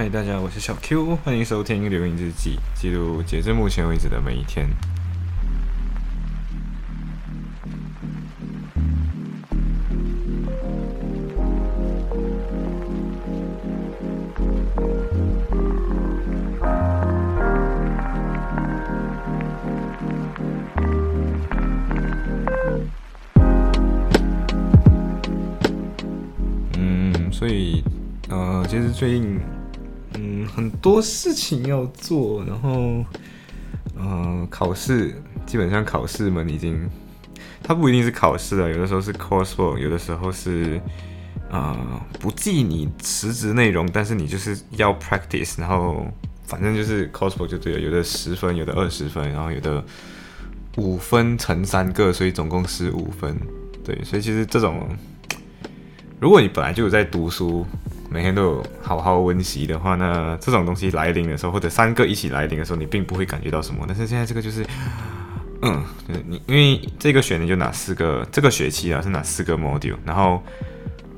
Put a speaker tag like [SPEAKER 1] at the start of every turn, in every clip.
[SPEAKER 1] 嗨，大家，我是小 Q，欢迎收听《留言日记》，记录截至目前为止的每一天。嗯，所以，呃，其实最近。很多事情要做，然后，呃，考试基本上考试们已经，它不一定是考试啊，有的时候是 coursework，有的时候是，呃，不记你实质内容，但是你就是要 practice，然后反正就是 coursework 就对了，有的十分，有的二十分，然后有的五分乘三个，所以总共十五分，对，所以其实这种，如果你本来就有在读书。每天都有好好温习的话，那这种东西来临的时候，或者三个一起来临的时候，你并不会感觉到什么。但是现在这个就是，嗯，你因为这个选你就拿四个，这个学期啊是拿四个 module，然后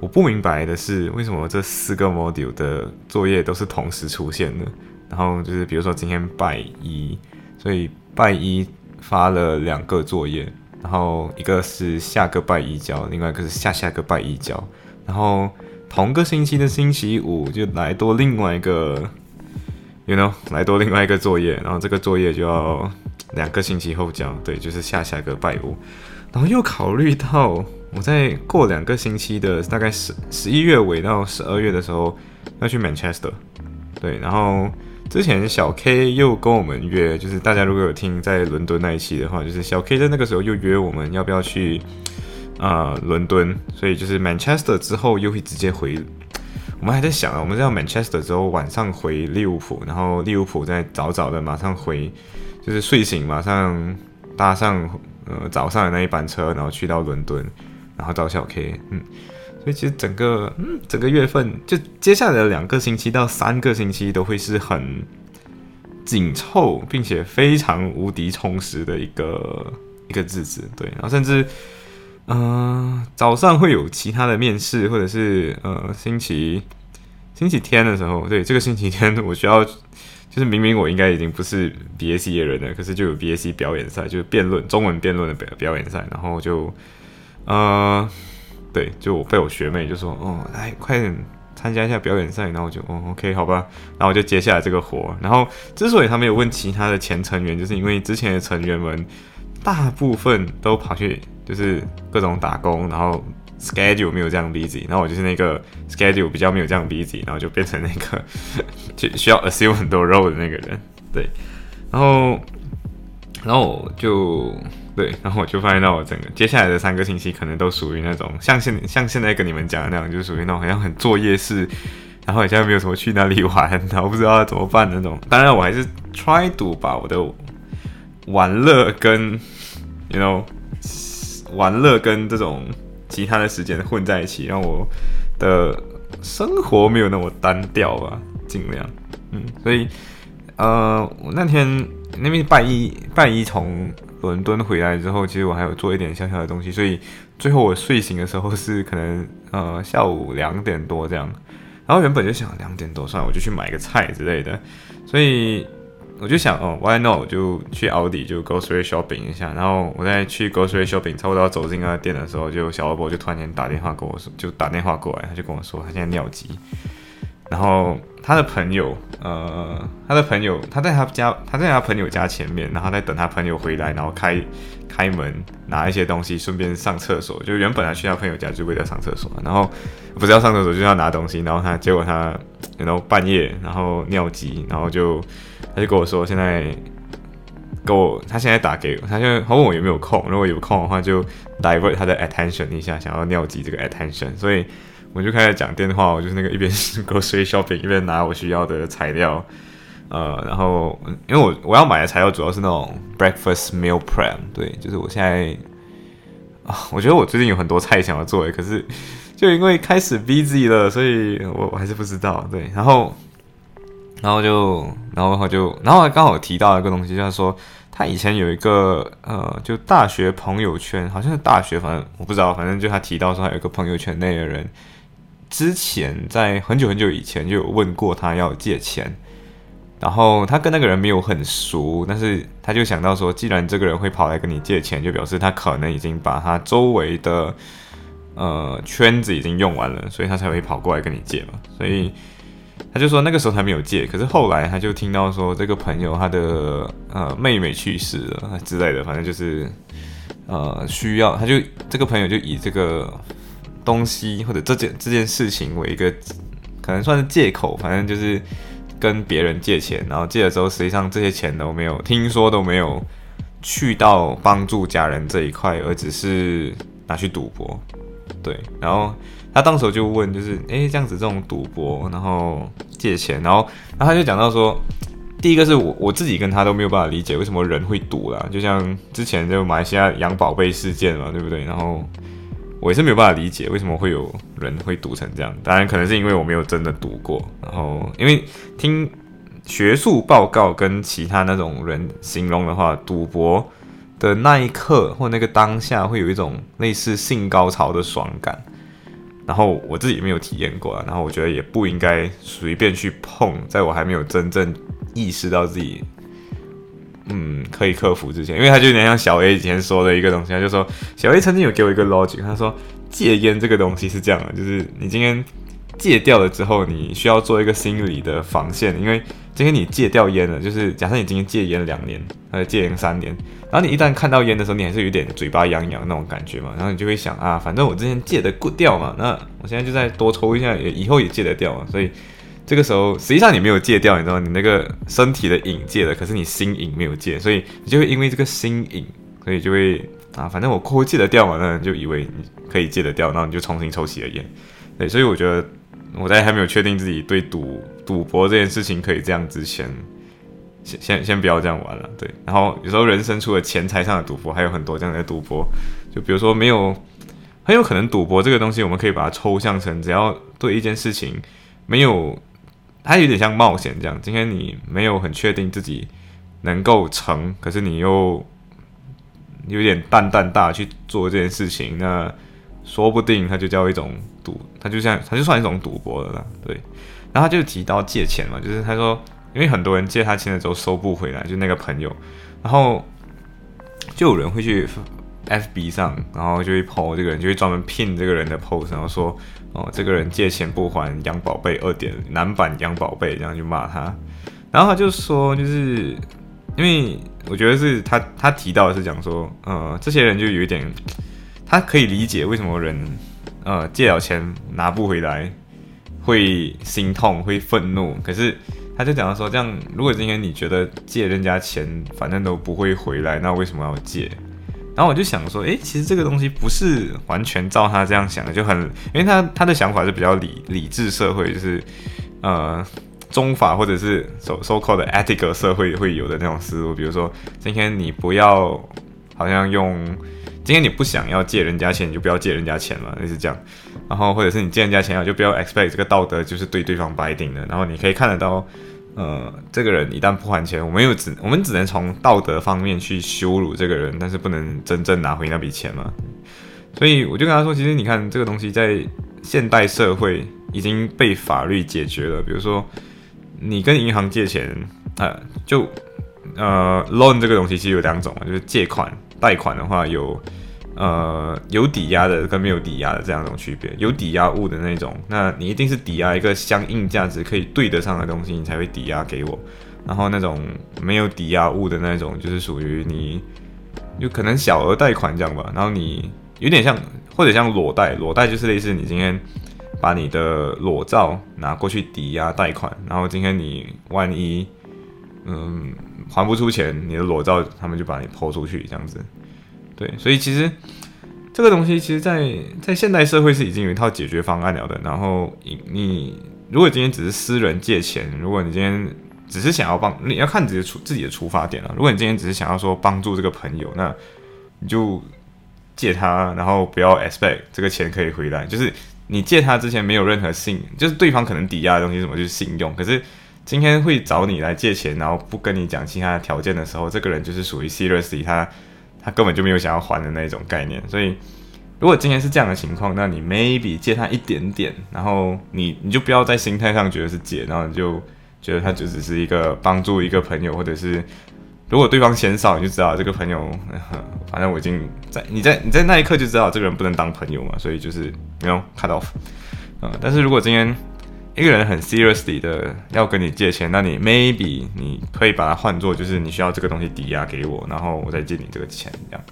[SPEAKER 1] 我不明白的是为什么这四个 module 的作业都是同时出现的。然后就是比如说今天拜一，所以拜一发了两个作业，然后一个是下个拜一交，另外一个是下下个拜一交，然后。同个星期的星期五就来多另外一个，you know，来多另外一个作业，然后这个作业就要两个星期后交，对，就是下下个拜五，然后又考虑到我在过两个星期的大概十十一月尾到十二月的时候要去 Manchester，对，然后之前小 K 又跟我们约，就是大家如果有听在伦敦那一期的话，就是小 K 在那个时候又约我们要不要去。啊，伦敦，所以就是 Manchester 之后又会直接回。我们还在想啊，我们要 Manchester 之后晚上回利物浦，然后利物浦再早早的马上回，就是睡醒马上搭上呃早上的那一班车，然后去到伦敦，然后找小 K。嗯，所以其实整个嗯整个月份就接下来的两个星期到三个星期都会是很紧凑，并且非常无敌充实的一个一个日子。对，然后甚至。嗯，早上会有其他的面试，或者是呃星期星期天的时候，对这个星期天我需要，就是明明我应该已经不是 B A C 的人了，可是就有 B A C 表演赛，就是辩论中文辩论的表表演赛，然后就呃对，就我被我学妹就说哦，来快点参加一下表演赛，然后就哦 OK 好吧，然后就接下来这个活，然后之所以他没有问其他的前成员，就是因为之前的成员们大部分都跑去。就是各种打工，然后 schedule 没有这样 busy，然后我就是那个 schedule 比较没有这样 busy，然后就变成那个 就需要 assume 很多 role 的那个人，对，然后然后我就对，然后我就发现到我整个接下来的三个星期可能都属于那种像现像现在跟你们讲的那样，就属于那种好像很作业式，然后好像没有什么去哪里玩，然后不知道怎么办那种。当然我还是 try to 把我的玩乐跟 you know。玩乐跟这种其他的时间混在一起，让我的生活没有那么单调吧，尽量，嗯，所以，呃，我那天那边拜一拜一从伦敦回来之后，其实我还有做一点小小的东西，所以最后我睡醒的时候是可能呃下午两点多这样，然后原本就想两点多算了，我就去买个菜之类的，所以。我就想哦，Why not？就去奥迪就 grocery shopping 一下，然后我在去 grocery shopping 差不多要走进那个店的时候，就小老伯就突然间打电话跟我说，就打电话过来，他就跟我说他现在尿急，然后他的朋友，呃，他的朋友他在他家，他在他朋友家前面，然后在等他朋友回来，然后开开门拿一些东西，顺便上厕所。就原本他去他朋友家就为了上厕所，然后不是要上厕所，就是要拿东西，然后他结果他然后半夜然后尿急，然后就。他就跟我说，现在跟我，他现在打给我，他就他问我有没有空，如果有空的话，就 divert 他的 attention 一下，想要尿急这个 attention，所以我就开始讲电话，我就是那个一边 grocery shopping 一边拿我需要的材料，呃，然后因为我我要买的材料主要是那种 breakfast meal prep，对，就是我现在啊，我觉得我最近有很多菜想要做，可是就因为开始 busy 了，所以我我还是不知道，对，然后。然后就，然后就，然后刚好提到一个东西，就是说他以前有一个呃，就大学朋友圈，好像是大学，反正我不知道，反正就他提到说，他有一个朋友圈内的人之前在很久很久以前就有问过他要借钱，然后他跟那个人没有很熟，但是他就想到说，既然这个人会跑来跟你借钱，就表示他可能已经把他周围的呃圈子已经用完了，所以他才会跑过来跟你借嘛。所以他就说那个时候他没有借，可是后来他就听到说这个朋友他的呃妹妹去世了之类的，反正就是呃需要，他就这个朋友就以这个。东西或者这件这件事情为一个可能算是借口，反正就是跟别人借钱，然后借的时候实际上这些钱都没有，听说都没有去到帮助家人这一块，而只是拿去赌博。对，然后他当时就问，就是诶，这样子这种赌博，然后借钱，然后然后他就讲到说，第一个是我我自己跟他都没有办法理解为什么人会赌啦，就像之前就马来西亚养宝贝事件嘛，对不对？然后。我也是没有办法理解为什么会有人会赌成这样，当然可能是因为我没有真的赌过，然后因为听学术报告跟其他那种人形容的话，赌博的那一刻或那个当下会有一种类似性高潮的爽感，然后我自己没有体验过，然后我觉得也不应该随便去碰，在我还没有真正意识到自己。嗯，可以克服之前，因为他就有点像小 A 以前说的一个东西，他就说小 A 曾经有给我一个 logic，他说戒烟这个东西是这样的，就是你今天戒掉了之后，你需要做一个心理的防线，因为今天你戒掉烟了，就是假设你今天戒烟两年，或者戒烟三年，然后你一旦看到烟的时候，你还是有点嘴巴痒痒那种感觉嘛，然后你就会想啊，反正我之前戒的过掉嘛，那我现在就再多抽一下，也以后也戒得掉嘛，所以。这个时候，实际上你没有戒掉，你知道？你那个身体的瘾戒了，可是你心瘾没有戒，所以你就会因为这个心瘾，所以就会啊，反正我过后戒得掉嘛，那就以为你可以戒得掉，然后你就重新抽起了烟。对，所以我觉得我在还没有确定自己对赌赌博这件事情可以这样之前，先先先不要这样玩了。对，然后有时候人生除了钱财上的赌博，还有很多这样的赌博，就比如说没有，很有可能赌博这个东西，我们可以把它抽象成，只要对一件事情没有。它有点像冒险这样，今天你没有很确定自己能够成，可是你又有点淡淡大去做这件事情，那说不定它就叫一种赌，它就像它就算一种赌博了啦。对，然后他就提到借钱嘛，就是他说，因为很多人借他钱的时候收不回来，就那个朋友，然后就有人会去 FB 上，然后就会 po 这个人，就会专门聘这个人的 post，然后说。哦，这个人借钱不还，养宝贝二点男版养宝贝，这样就骂他。然后他就说，就是因为我觉得是他他提到的是讲说，呃，这些人就有一点，他可以理解为什么人呃借了钱拿不回来会心痛会愤怒。可是他就讲到说，这样如果今天你觉得借人家钱反正都不会回来，那为什么要借？然后我就想说，诶，其实这个东西不是完全照他这样想的，就很，因为他他的想法是比较理理智社会，就是呃中法或者是 so so called 的 ethical 社会会有的那种思路，比如说今天你不要好像用，今天你不想要借人家钱，你就不要借人家钱嘛，类似这样。然后或者是你借人家钱啊，就不要 expect 这个道德就是对对方白定的。然后你可以看得到。呃，这个人一旦不还钱，我们又只我们只能从道德方面去羞辱这个人，但是不能真正拿回那笔钱嘛。所以我就跟他说，其实你看这个东西在现代社会已经被法律解决了。比如说，你跟银行借钱，啊，就呃，loan 这个东西其实有两种嘛，就是借款、贷款的话有。呃，有抵押的跟没有抵押的这样一种区别，有抵押物的那种，那你一定是抵押一个相应价值可以对得上的东西，你才会抵押给我。然后那种没有抵押物的那种，就是属于你，有可能小额贷款这样吧。然后你有点像，或者像裸贷，裸贷就是类似你今天把你的裸照拿过去抵押贷款，然后今天你万一嗯还不出钱，你的裸照他们就把你抛出去这样子。对，所以其实这个东西，其实，在在现代社会是已经有一套解决方案了的。然后你你如果今天只是私人借钱，如果你今天只是想要帮，你要看自己出自己的出发点了。如果你今天只是想要说帮助这个朋友，那你就借他，然后不要 expect 这个钱可以回来。就是你借他之前没有任何信，就是对方可能抵押的东西什么就是信用。可是今天会找你来借钱，然后不跟你讲其他的条件的时候，这个人就是属于 seriously 他。他根本就没有想要还的那种概念，所以如果今天是这样的情况，那你 maybe 借他一点点，然后你你就不要在心态上觉得是借，然后你就觉得他就只是一个帮助一个朋友，或者是如果对方嫌少，你就知道这个朋友，反正我已经在你在你在那一刻就知道这个人不能当朋友嘛，所以就是没有 cut off，嗯，但是如果今天一个人很 seriously 的要跟你借钱，那你 maybe 你可以把它换作就是你需要这个东西抵押给我，然后我再借你这个钱，这样，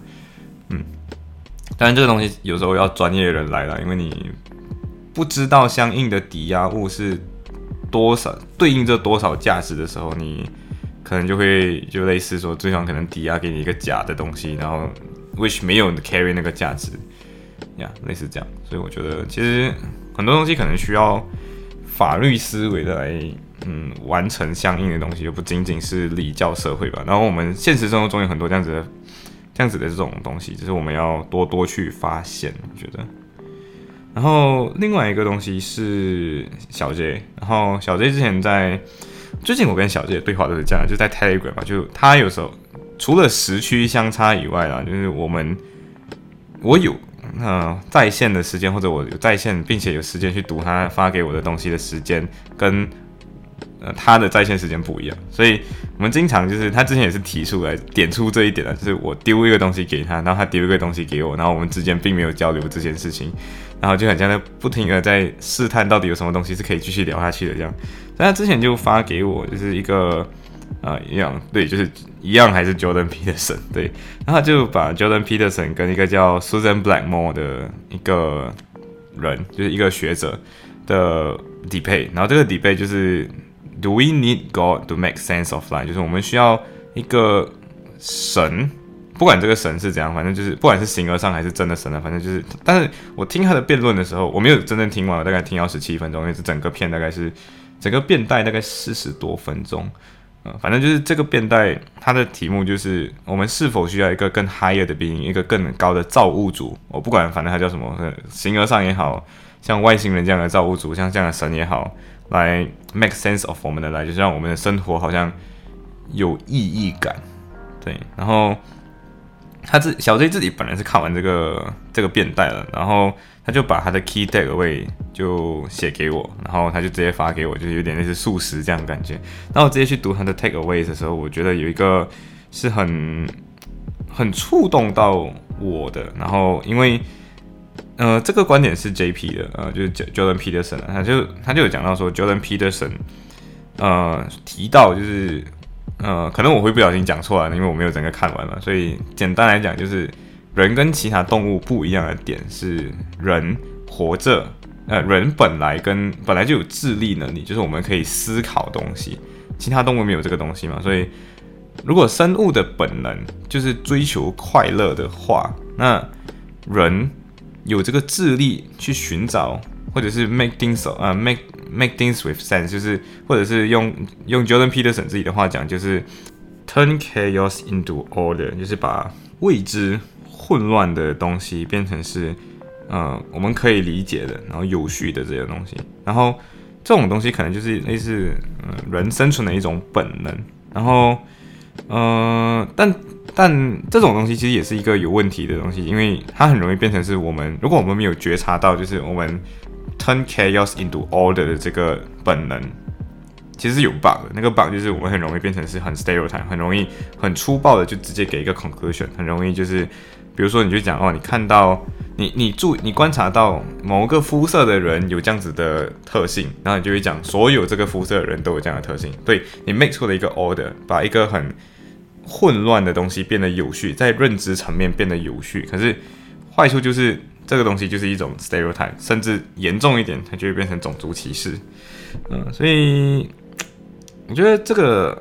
[SPEAKER 1] 嗯。当然，这个东西有时候要专业人来了，因为你不知道相应的抵押物是多少，对应着多少价值的时候，你可能就会就类似说，对方可能抵押给你一个假的东西，然后 which 没有 carry 那个价值，呀，类似这样。所以我觉得，其实很多东西可能需要法律思维的来，嗯，完成相应的东西，就不仅仅是礼教社会吧。然后我们现实生活中有很多这样子的。这样子的这种东西，就是我们要多多去发现，我觉得。然后另外一个东西是小 J，然后小 J 之前在最近我跟小 J 的对话都是这样，就在 Telegram 嘛，就他有时候除了时区相差以外啊，就是我们我有呃在线的时间，或者我有在线并且有时间去读他发给我的东西的时间跟。呃，他的在线时间不一样，所以我们经常就是他之前也是提出来点出这一点的，就是我丢一个东西给他，然后他丢一个东西给我，然后我们之间并没有交流这件事情，然后就很像在不停的在试探到底有什么东西是可以继续聊下去的这样。但他之前就发给我就是一个啊一样，对，就是一样还是 Jordan Peterson 对，然后他就把 Jordan Peterson 跟一个叫 Susan Blackmore 的一个人，就是一个学者的底配，然后这个底配就是。Do we need God to make sense of life？就是我们需要一个神，不管这个神是怎样，反正就是不管是形而上还是真的神了，反正就是。但是我听他的辩论的时候，我没有真正听完，我大概听到十七分钟，因为这整个片大概是整个变带大概四十多分钟。反正就是这个变带，它的题目就是我们是否需要一个更 higher 的 being，一个更高的造物主。我不管，反正它叫什么，形而上也好像外星人这样的造物主，像这样的神也好。来 make sense of 我们的来，就是让我们的生活好像有意义感，对。然后他自小 J 自己本来是看完这个这个变带了，然后他就把他的 key take away 就写给我，然后他就直接发给我，就是有点类似素食这样的感觉。然后我直接去读他的 take away 的时候，我觉得有一个是很很触动到我的，然后因为。呃，这个观点是 J.P. 的，呃，就是 Jordan Peterson，他就他就有讲到说，Jordan Peterson，呃，提到就是，呃，可能我会不小心讲错了，因为我没有整个看完嘛，所以简单来讲就是，人跟其他动物不一样的点是，人活着，呃，人本来跟本来就有智力能力，就是我们可以思考东西，其他动物没有这个东西嘛，所以如果生物的本能就是追求快乐的话，那人。有这个智力去寻找，或者是 make things 啊 make make things with sense，就是或者是用用 Jordan Peterson 自己的话讲，就是 turn chaos into order，就是把未知混乱的东西变成是呃我们可以理解的，然后有序的这些东西。然后这种东西可能就是类似嗯人生存的一种本能。然后嗯但。但这种东西其实也是一个有问题的东西，因为它很容易变成是我们，如果我们没有觉察到，就是我们 turn chaos into order 的这个本能，其实是有 bug 的。那个 bug 就是我们很容易变成是很 stereotype，很容易很粗暴的就直接给一个 conclusion，很容易就是，比如说你就讲哦，你看到你你注你观察到某个肤色的人有这样子的特性，然后你就会讲所有这个肤色的人都有这样的特性，对你 make 出了一个 order，把一个很混乱的东西变得有序，在认知层面变得有序。可是坏处就是这个东西就是一种 stereotype，甚至严重一点，它就会变成种族歧视。嗯，所以我觉得这个，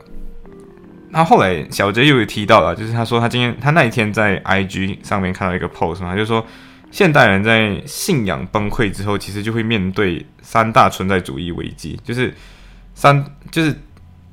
[SPEAKER 1] 那后来小杰又有提到了，就是他说他今天他那一天在 IG 上面看到一个 post 嘛，他就说现代人在信仰崩溃之后，其实就会面对三大存在主义危机，就是三就是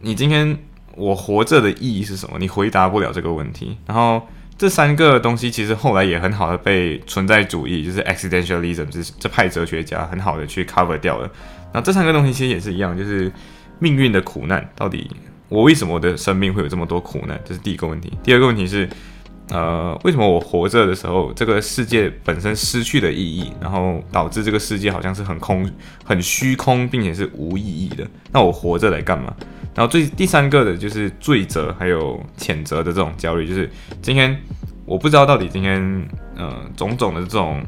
[SPEAKER 1] 你今天。我活着的意义是什么？你回答不了这个问题。然后这三个东西其实后来也很好的被存在主义，就是 existentialism 这这派哲学家很好的去 cover 掉了。那这三个东西其实也是一样，就是命运的苦难。到底我为什么我的生命会有这么多苦难？这是第一个问题。第二个问题是，呃，为什么我活着的时候，这个世界本身失去了意义，然后导致这个世界好像是很空、很虚空，并且是无意义的？那我活着来干嘛？然后最第三个的就是罪责还有谴责的这种焦虑，就是今天我不知道到底今天呃种种的这种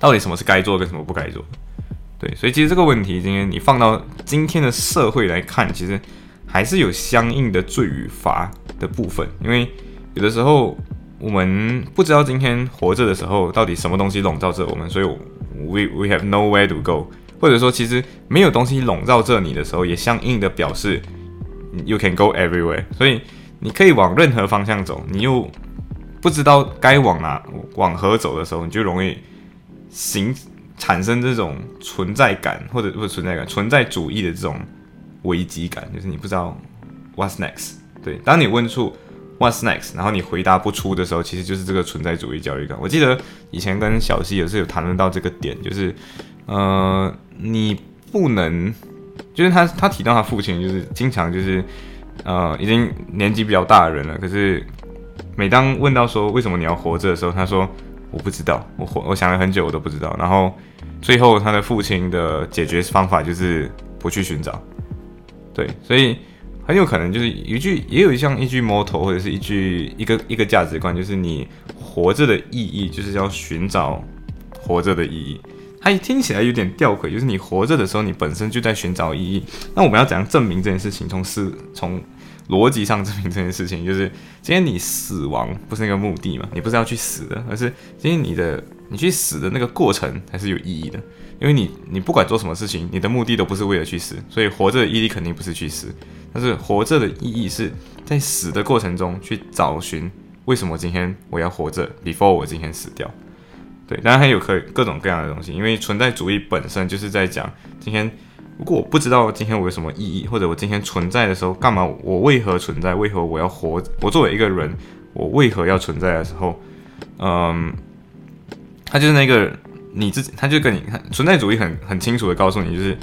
[SPEAKER 1] 到底什么是该做跟什么不该做。对，所以其实这个问题今天你放到今天的社会来看，其实还是有相应的罪与罚的部分，因为。有的时候我们不知道今天活着的时候到底什么东西笼罩着我们，所以 we we have nowhere to go，或者说其实没有东西笼罩着你的时候，也相应的表示 you can go everywhere，所以你可以往任何方向走，你又不知道该往哪往何走的时候，你就容易形产生这种存在感或者不存在感存在主义的这种危机感，就是你不知道 what's next。对，当你问出。What's next？然后你回答不出的时候，其实就是这个存在主义焦虑感。我记得以前跟小西也是有谈论到这个点，就是，呃，你不能，就是他他提到他父亲，就是经常就是，呃，已经年纪比较大的人了，可是每当问到说为什么你要活着的时候，他说我不知道，我活我想了很久我都不知道。然后最后他的父亲的解决方法就是不去寻找，对，所以。很有可能就是一句，也有像一句 motto 或者是一句一个一个价值观，就是你活着的意义就是要寻找活着的意义。它听起来有点吊诡，就是你活着的时候，你本身就在寻找意义。那我们要怎样证明这件事情？从思从逻辑上证明这件事情，就是今天你死亡不是那个目的嘛？你不是要去死的，而是今天你的你去死的那个过程才是有意义的。因为你你不管做什么事情，你的目的都不是为了去死，所以活着的意义肯定不是去死。但是活着的意义是在死的过程中去找寻为什么今天我要活着，before 我今天死掉。对，当然还有可各种各样的东西，因为存在主义本身就是在讲今天，如果我不知道今天我有什么意义，或者我今天存在的时候干嘛，我为何存在，为何我要活，我作为一个人，我为何要存在的时候，嗯，他就是那个你自己，他就跟你看存在主义很很清楚的告诉你，就是。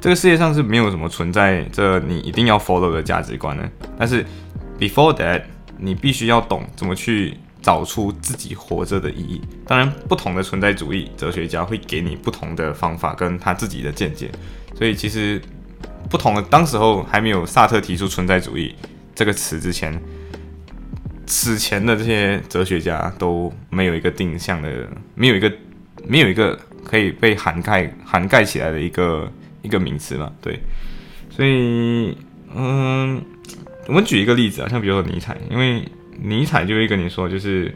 [SPEAKER 1] 这个世界上是没有什么存在着你一定要 follow 的价值观的，但是 before that，你必须要懂怎么去找出自己活着的意义。当然，不同的存在主义哲学家会给你不同的方法跟他自己的见解，所以其实不同的当时候还没有萨特提出存在主义这个词之前，此前的这些哲学家都没有一个定向的，没有一个没有一个可以被涵盖涵盖起来的一个。一个名词嘛，对，所以，嗯，我们举一个例子啊，像比如说尼采，因为尼采就会跟你说，就是，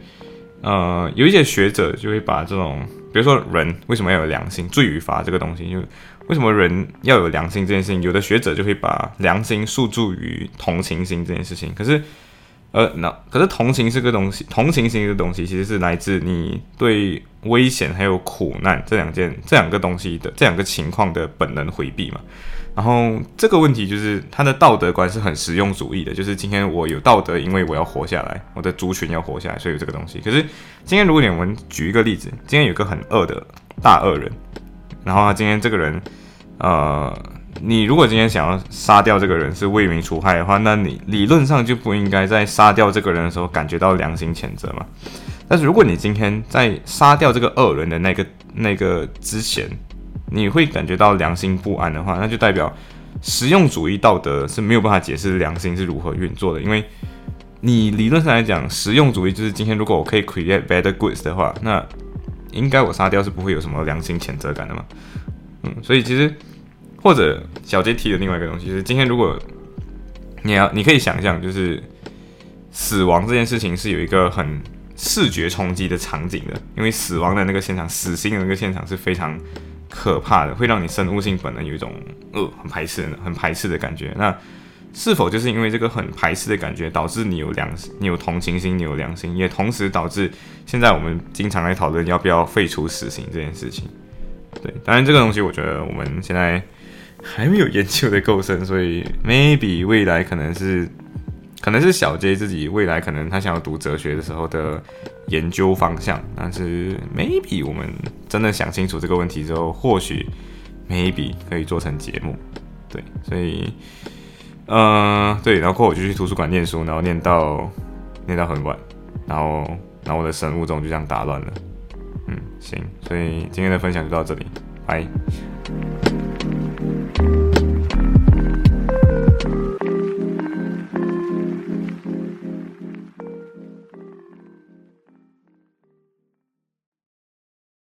[SPEAKER 1] 呃，有一些学者就会把这种，比如说人为什么要有良心，罪与罚这个东西，就为什么人要有良心这件事情，有的学者就会把良心诉诸于同情心这件事情，可是。呃，那可是同情是个东西，同情心这个东西其实是来自你对危险还有苦难这两件这两个东西的这两个情况的本能回避嘛。然后这个问题就是他的道德观是很实用主义的，就是今天我有道德，因为我要活下来，我的族群要活下来，所以有这个东西。可是今天如果我们举一个例子，今天有个很恶的大恶人，然后他今天这个人，呃。你如果今天想要杀掉这个人是为民除害的话，那你理论上就不应该在杀掉这个人的时候感觉到良心谴责嘛？但是如果你今天在杀掉这个恶人的那个那个之前，你会感觉到良心不安的话，那就代表实用主义道德是没有办法解释良心是如何运作的。因为你理论上来讲，实用主义就是今天如果我可以 create better goods 的话，那应该我杀掉是不会有什么良心谴责感的嘛？嗯，所以其实。或者小杰提的另外一个东西，就是今天如果你要，你可以想象，就是死亡这件事情是有一个很视觉冲击的场景的，因为死亡的那个现场，死刑的那个现场是非常可怕的，会让你生物性本能有一种呃很排斥、很排斥的感觉。那是否就是因为这个很排斥的感觉，导致你有良，你有同情心，你有良心，也同时导致现在我们经常来讨论要不要废除死刑这件事情？对，当然这个东西，我觉得我们现在。还没有研究的够深，所以 maybe 未来可能是，可能是小 J 自己未来可能他想要读哲学的时候的研究方向。但是 maybe 我们真的想清楚这个问题之后，或许 maybe 可以做成节目。对，所以，呃，对，然后我就去图书馆念书，然后念到念到很晚，然后然后我的生物钟就这样打乱了。嗯，行，所以今天的分享就到这里，拜。